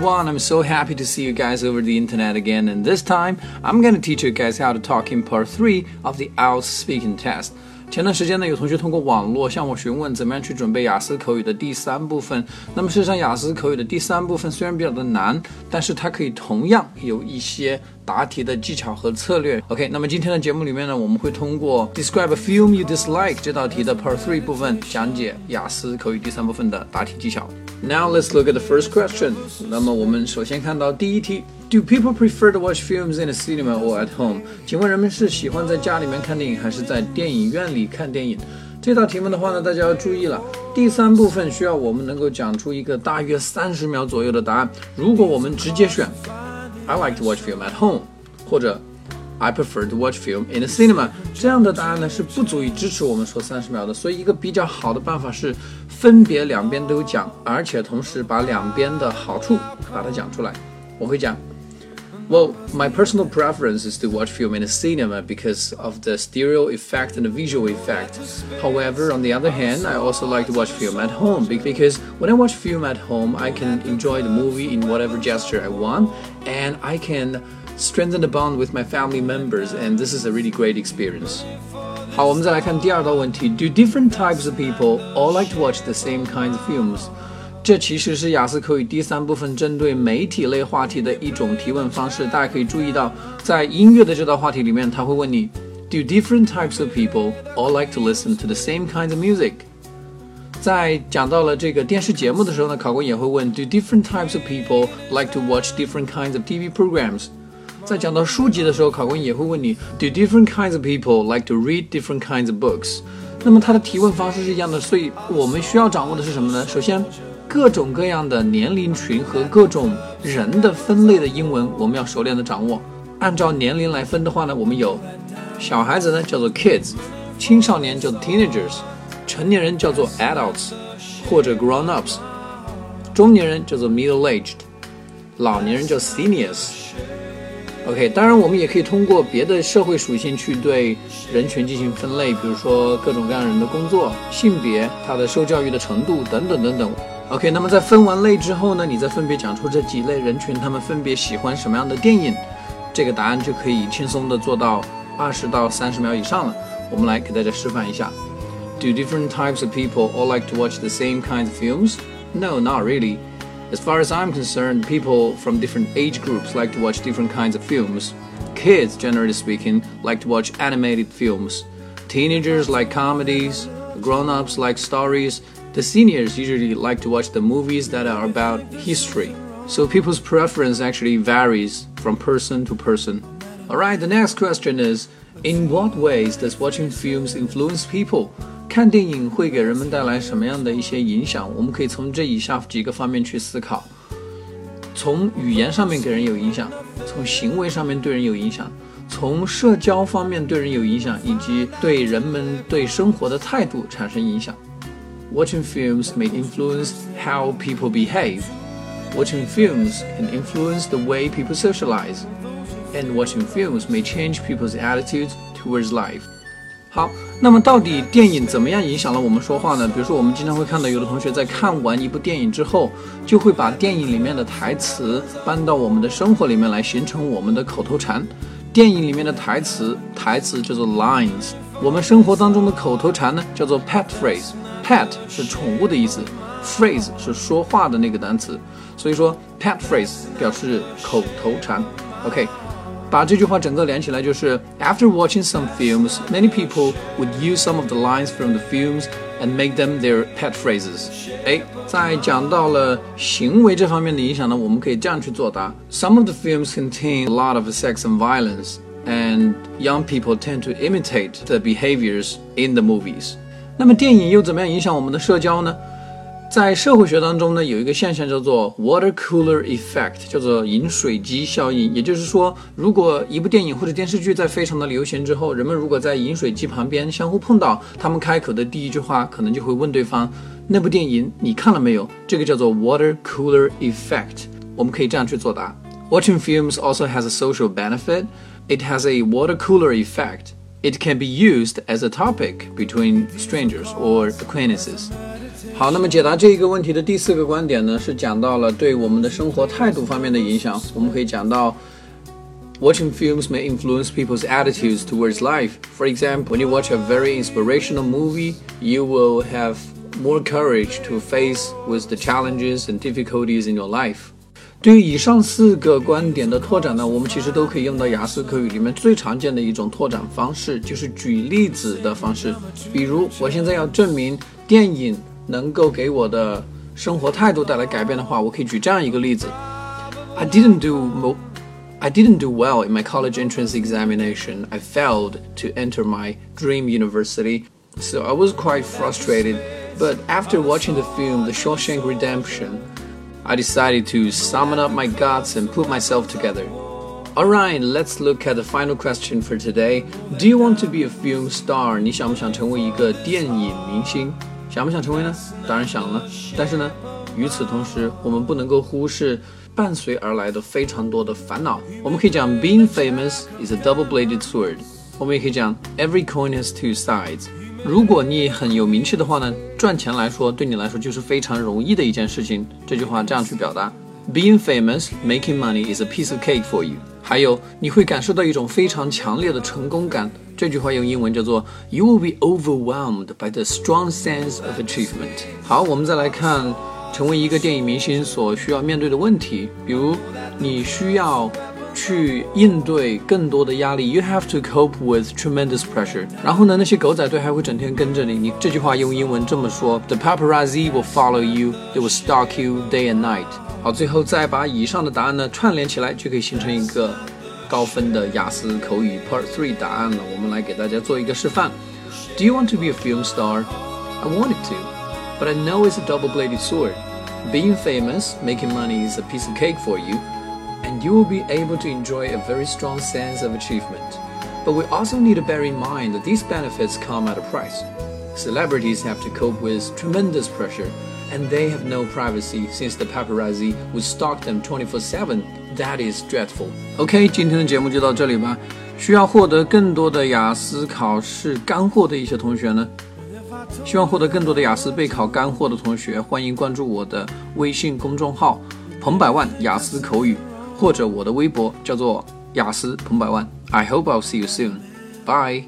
One, I'm so happy to see you guys over the internet again and this time I'm gonna teach you guys how to talk in part 3 of the IELTS speaking test. 前段时间呢，有同学通过网络向我询问怎么样去准备雅思口语的第三部分。那么事实上，雅思口语的第三部分虽然比较的难，但是它可以同样有一些答题的技巧和策略。OK，那么今天的节目里面呢，我们会通过 Describe a film you dislike 这道题的 Part Three 部分讲解雅思口语第三部分的答题技巧。Now let's look at the first question。那么我们首先看到第一题。Do people prefer to watch films in a cinema or at home？请问人们是喜欢在家里面看电影，还是在电影院里看电影？这道题目的话呢，大家要注意了。第三部分需要我们能够讲出一个大约三十秒左右的答案。如果我们直接选 I like to watch film at home，或者 I prefer to watch film in a cinema，这样的答案呢是不足以支持我们说三十秒的。所以一个比较好的办法是分别两边都讲，而且同时把两边的好处把它讲出来。我会讲。Well, my personal preference is to watch film in a cinema because of the stereo effect and the visual effect. However, on the other hand, I also like to watch film at home because when I watch film at home, I can enjoy the movie in whatever gesture I want and I can strengthen the bond with my family members and this is a really great experience. 好，我们再来看第二道问题。Do different types of people all like to watch the same kinds of films? 这其实是雅思口语第三部分针对媒体类话题的一种提问方式。大家可以注意到，在音乐的这道话题里面，他会问你：Do different types of people all like to listen to the same kinds of music？在讲到了这个电视节目的时候呢，考官也会问：Do different types of people like to watch different kinds of TV programs？ 在讲到书籍的时候，考官也会问你：Do different kinds of people like to read different kinds of books？那么它的提问方式是一样的，所以我们需要掌握的是什么呢？首先。各种各样的年龄群和各种人的分类的英文，我们要熟练的掌握。按照年龄来分的话呢，我们有小孩子呢叫做 kids，青少年叫做 teenagers，成年人叫做 adults 或者 grown ups，中年人叫做 middle aged，老年人叫 seniors。OK，当然我们也可以通过别的社会属性去对人群进行分类，比如说各种各样人的工作、性别、他的受教育的程度等等等等。OK，那么在分完类之后呢，你再分别讲出这几类人群，他们分别喜欢什么样的电影，这个答案就可以轻松的做到二十到三十秒以上了。我们来给大家示范一下。Do different types of people all like to watch the same kinds of films? No, not really. As far as I'm concerned, people from different age groups like to watch different kinds of films. Kids, generally speaking, like to watch animated films. Teenagers like comedies. Grown ups like stories. The seniors usually like to watch the movies that are about history. So people's preference actually varies from person to person. Alright, the next question is In what ways does watching films influence people? 看电影会给人们带来什么样的一些影响？我们可以从这以下几个方面去思考：从语言上面给人有影响，从行为上面对人有影响，从社交方面对人有影响，以及对人们对生活的态度产生影响。Watching films may influence how people behave. Watching films can influence the way people socialize. And watching films may change people's attitudes towards life. 好，那么到底电影怎么样影响了我们说话呢？比如说，我们经常会看到有的同学在看完一部电影之后，就会把电影里面的台词搬到我们的生活里面来，形成我们的口头禅。电影里面的台词，台词叫做 lines。我们生活当中的口头禅呢，叫做 pet phrase。pet 是宠物的意思，phrase 是说话的那个单词，所以说 pet phrase 表示口头禅。OK，把这句话整个连起来就是 After watching some films, many people would use some of the lines from the films and make them their pet phrases。哎，在讲到了行为这方面的影响呢，我们可以这样去作答：Some of the films contain a lot of sex and violence, and young people tend to imitate the behaviors in the movies。那么电影又怎么样影响我们的社交呢？ 在社会学当中呢，有一个现象叫做 water cooler effect，叫做饮水机效应。也就是说，如果一部电影或者电视剧在非常的流行之后，人们如果在饮水机旁边相互碰到，他们开口的第一句话可能就会问对方：“那部电影你看了没有？”这个叫做 water cooler effect。我们可以这样去作答：Watching films also has a social benefit. It has a water cooler effect. It can be used as a topic between strangers or acquaintances. 好，那么解答这一个问题的第四个观点呢，是讲到了对我们的生活态度方面的影响。我们可以讲到，watching films may influence people's attitudes towards life. For example, when you watch a very inspirational movie, you will have more courage to face with the challenges and difficulties in your life. 对于以上四个观点的拓展呢，我们其实都可以用到雅思口语里面最常见的一种拓展方式，就是举例子的方式。比如，我现在要证明电影。能够给我的生活态度带来改变的话，我可以举这样一个例子：I didn't do I didn't do well in my college entrance examination. I failed to enter my dream university, so I was quite frustrated. But after watching the film The Shawshank Redemption, I decided to summon up my guts and put myself together. Alright, let's look at the final question for today. Do you want to be a film star? 你想不想成为一个电影明星？ 想不想成为呢？当然想了。但是呢，与此同时，我们不能够忽视伴随而来的非常多的烦恼。我们可以讲，being famous is a double-bladed sword。我们也可以讲，every coin has two sides。如果你很有名气的话呢，赚钱来说，对你来说就是非常容易的一件事情。这句话这样去表达 ：being famous, making money is a piece of cake for you。还有，你会感受到一种非常强烈的成功感。这句话用英文叫做 "You will be overwhelmed by the strong sense of achievement." 好，我们再来看成为一个电影明星所需要面对的问题，比如你需要去应对更多的压力，You have to cope with tremendous pressure。然后呢，那些狗仔队还会整天跟着你。你这句话用英文这么说：The paparazzi will follow you, they will stalk you day and night。 好，最后再把以上的答案呢串联起来，就可以形成一个。高分的雅思口语 Part Three 答案了，我们来给大家做一个示范。Do you want to be a film star? I wanted to, but I know it's a double-bladed sword. Being famous, making money is a piece of cake for you, and you will be able to enjoy a very strong sense of achievement. But we also need to bear in mind that these benefits come at a price. Celebrities have to cope with tremendous pressure, and they have no privacy since the paparazzi would stalk them 24 7 That is dreadful. OK，今天的节目就到这里吧。需要获得更多的雅思考试干货的一些同学呢，希望获得更多的雅思备考干货的同学，欢迎关注我的微信公众号“彭百万雅思口语”，或者我的微博叫做“雅思彭百万”。I hope I'll see you soon. Bye.